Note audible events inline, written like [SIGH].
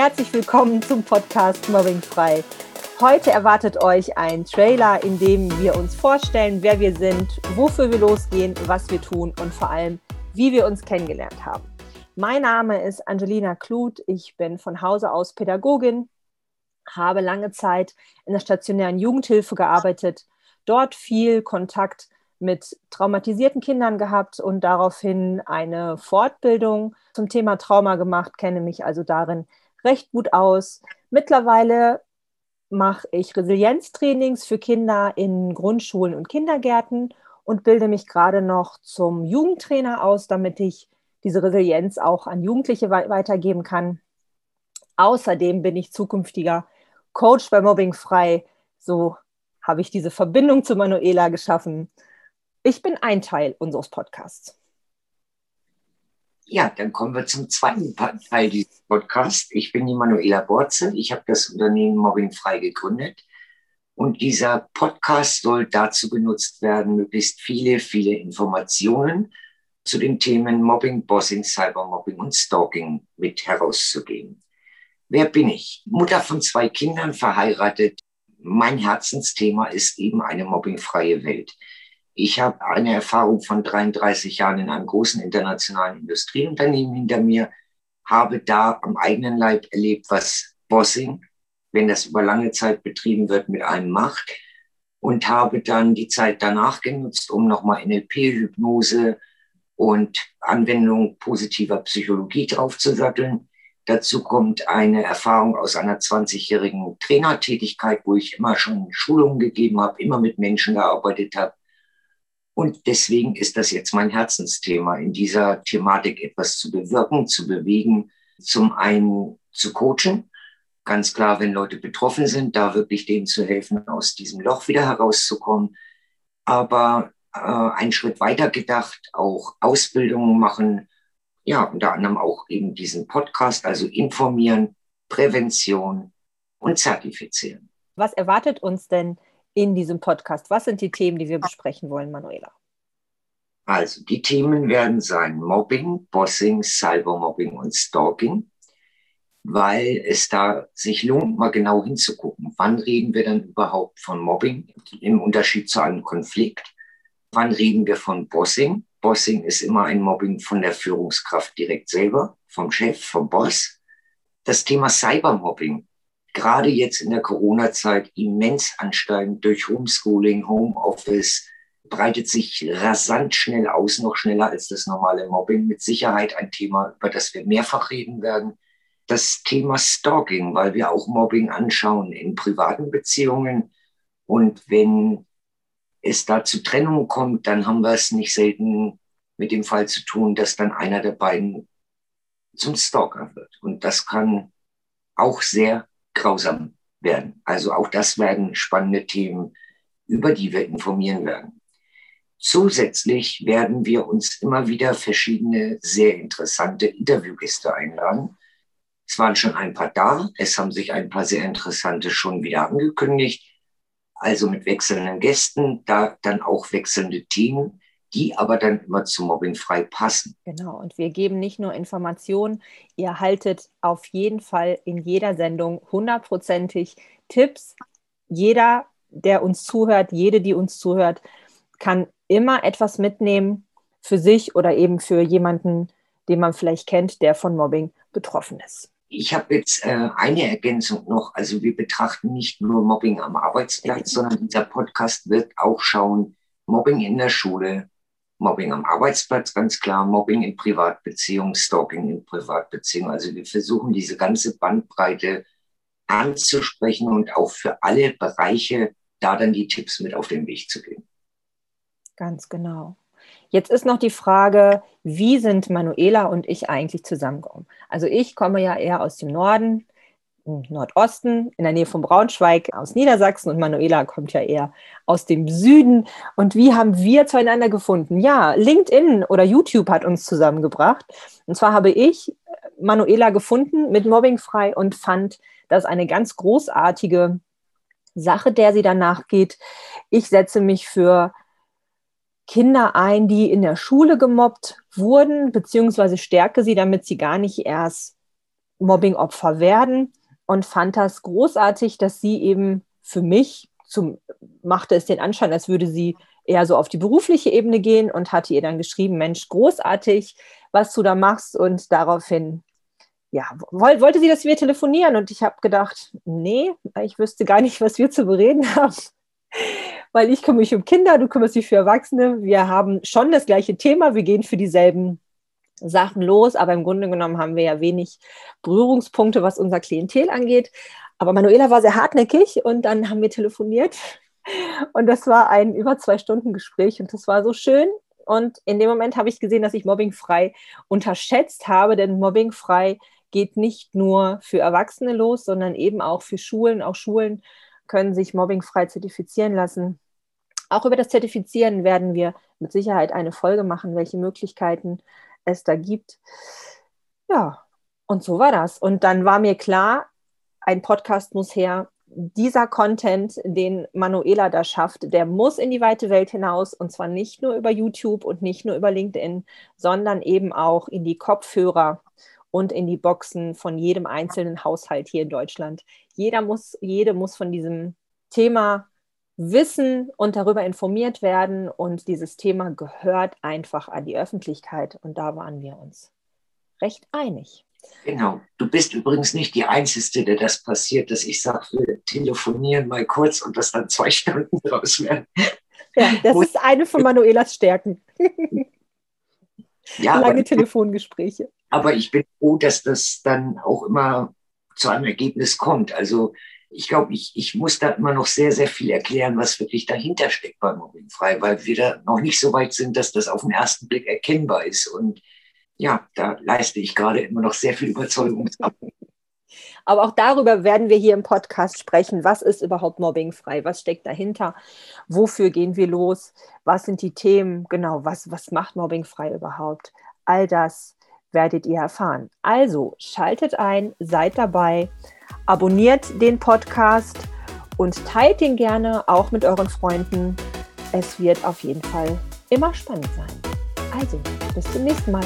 herzlich willkommen zum Podcast Mobbing frei. Heute erwartet euch ein Trailer, in dem wir uns vorstellen, wer wir sind, wofür wir losgehen, was wir tun und vor allem, wie wir uns kennengelernt haben. Mein Name ist Angelina Kluth. Ich bin von Hause aus Pädagogin, habe lange Zeit in der stationären Jugendhilfe gearbeitet, dort viel Kontakt mit traumatisierten Kindern gehabt und daraufhin eine Fortbildung zum Thema Trauma gemacht, kenne mich also darin recht gut aus. Mittlerweile mache ich Resilienztrainings für Kinder in Grundschulen und Kindergärten und bilde mich gerade noch zum Jugendtrainer aus, damit ich diese Resilienz auch an Jugendliche weitergeben kann. Außerdem bin ich zukünftiger Coach bei Mobbing frei. So habe ich diese Verbindung zu Manuela geschaffen. Ich bin ein Teil unseres Podcasts. Ja, dann kommen wir zum zweiten Teil dieses Podcasts. Ich bin die Manuela Borze. Ich habe das Unternehmen Mobbing frei gegründet. Und dieser Podcast soll dazu genutzt werden, möglichst viele, viele Informationen zu den Themen Mobbing, Bossing, Cybermobbing und Stalking mit herauszugeben. Wer bin ich? Mutter von zwei Kindern, verheiratet. Mein Herzensthema ist eben eine mobbingfreie Welt. Ich habe eine Erfahrung von 33 Jahren in einem großen internationalen Industrieunternehmen hinter mir, habe da am eigenen Leib erlebt, was Bossing, wenn das über lange Zeit betrieben wird, mit einem macht und habe dann die Zeit danach genutzt, um nochmal NLP, Hypnose und Anwendung positiver Psychologie draufzusatteln. Dazu kommt eine Erfahrung aus einer 20-jährigen Trainertätigkeit, wo ich immer schon Schulungen gegeben habe, immer mit Menschen gearbeitet habe und deswegen ist das jetzt mein Herzensthema, in dieser Thematik etwas zu bewirken, zu bewegen, zum einen zu coachen. Ganz klar, wenn Leute betroffen sind, da wirklich denen zu helfen, aus diesem Loch wieder herauszukommen. Aber äh, einen Schritt weiter gedacht, auch Ausbildungen machen, ja, unter anderem auch eben diesen Podcast, also informieren, Prävention und zertifizieren. Was erwartet uns denn in diesem Podcast? Was sind die Themen, die wir besprechen wollen, Manuela? Also, die Themen werden sein Mobbing, Bossing, Cybermobbing und Stalking, weil es da sich lohnt, mal genau hinzugucken. Wann reden wir dann überhaupt von Mobbing im Unterschied zu einem Konflikt? Wann reden wir von Bossing? Bossing ist immer ein Mobbing von der Führungskraft direkt selber, vom Chef, vom Boss. Das Thema Cybermobbing gerade jetzt in der Corona-Zeit immens ansteigend durch Homeschooling, Homeoffice, breitet sich rasant schnell aus, noch schneller als das normale Mobbing. Mit Sicherheit ein Thema, über das wir mehrfach reden werden. Das Thema Stalking, weil wir auch Mobbing anschauen in privaten Beziehungen. Und wenn es da zu Trennungen kommt, dann haben wir es nicht selten mit dem Fall zu tun, dass dann einer der beiden zum Stalker wird. Und das kann auch sehr grausam werden. Also auch das werden spannende Themen, über die wir informieren werden. Zusätzlich werden wir uns immer wieder verschiedene sehr interessante Interviewgäste einladen. Es waren schon ein paar da, es haben sich ein paar sehr interessante schon wieder angekündigt. Also mit wechselnden Gästen, da dann auch wechselnde Themen die aber dann immer zu mobbingfrei passen. Genau, und wir geben nicht nur Informationen, ihr haltet auf jeden Fall in jeder Sendung hundertprozentig Tipps. Jeder, der uns zuhört, jede, die uns zuhört, kann immer etwas mitnehmen für sich oder eben für jemanden, den man vielleicht kennt, der von Mobbing betroffen ist. Ich habe jetzt äh, eine Ergänzung noch. Also wir betrachten nicht nur Mobbing am Arbeitsplatz, sondern dieser Podcast wird auch schauen, Mobbing in der Schule, Mobbing am Arbeitsplatz, ganz klar, Mobbing in Privatbeziehungen, Stalking in Privatbeziehungen. Also wir versuchen diese ganze Bandbreite anzusprechen und auch für alle Bereiche da dann die Tipps mit auf den Weg zu geben. Ganz genau. Jetzt ist noch die Frage, wie sind Manuela und ich eigentlich zusammengekommen? Also ich komme ja eher aus dem Norden, Nordosten, in der Nähe von Braunschweig, aus Niedersachsen und Manuela kommt ja eher aus dem Süden. Und wie haben wir zueinander gefunden? Ja, LinkedIn oder YouTube hat uns zusammengebracht. Und zwar habe ich Manuela gefunden mit Mobbingfrei und fand das eine ganz großartige Sache, der sie danach geht. Ich setze mich für Kinder ein, die in der Schule gemobbt wurden, beziehungsweise stärke sie, damit sie gar nicht erst Mobbing-Opfer werden und fand das großartig, dass sie eben für mich zum, machte es den Anschein, als würde sie eher so auf die berufliche Ebene gehen und hatte ihr dann geschrieben, Mensch, großartig, was du da machst. Und daraufhin ja, wollte sie, dass wir telefonieren. Und ich habe gedacht, nee, ich wüsste gar nicht, was wir zu bereden haben, [LAUGHS] weil ich kümmere mich um Kinder, du kümmerst dich für Erwachsene. Wir haben schon das gleiche Thema, wir gehen für dieselben Sachen los, aber im Grunde genommen haben wir ja wenig Berührungspunkte, was unser Klientel angeht. Aber Manuela war sehr hartnäckig und dann haben wir telefoniert [LAUGHS] und das war ein über zwei Stunden Gespräch und das war so schön. Und in dem Moment habe ich gesehen, dass ich mobbingfrei unterschätzt habe, denn mobbingfrei geht nicht nur für Erwachsene los, sondern eben auch für Schulen. Auch Schulen können sich mobbingfrei zertifizieren lassen. Auch über das Zertifizieren werden wir mit Sicherheit eine Folge machen, welche Möglichkeiten es da gibt. Ja, und so war das. Und dann war mir klar, ein Podcast muss her. Dieser Content, den Manuela da schafft, der muss in die weite Welt hinaus und zwar nicht nur über YouTube und nicht nur über LinkedIn, sondern eben auch in die Kopfhörer und in die Boxen von jedem einzelnen Haushalt hier in Deutschland. Jeder muss, jede muss von diesem Thema wissen und darüber informiert werden. Und dieses Thema gehört einfach an die Öffentlichkeit. Und da waren wir uns recht einig. Genau. Du bist übrigens nicht die Einzige, der das passiert, dass ich sage, wir telefonieren mal kurz und das dann zwei [LAUGHS] Stunden draus werden. Ja, das ist eine von Manuelas Stärken. Ja, Lange aber, Telefongespräche. Aber ich bin froh, dass das dann auch immer zu einem Ergebnis kommt. Also ich glaube, ich, ich muss da immer noch sehr, sehr viel erklären, was wirklich dahinter steckt bei Mobbingfrei, weil wir da noch nicht so weit sind, dass das auf den ersten Blick erkennbar ist. Und ja, da leiste ich gerade immer noch sehr viel Überzeugungsarbeit. [LAUGHS] Aber auch darüber werden wir hier im Podcast sprechen. Was ist überhaupt mobbingfrei? Was steckt dahinter? Wofür gehen wir los? Was sind die Themen? Genau, was, was macht mobbingfrei überhaupt? All das werdet ihr erfahren. Also schaltet ein, seid dabei abonniert den Podcast und teilt ihn gerne auch mit euren Freunden. Es wird auf jeden Fall immer spannend sein. Also, bis zum nächsten Mal.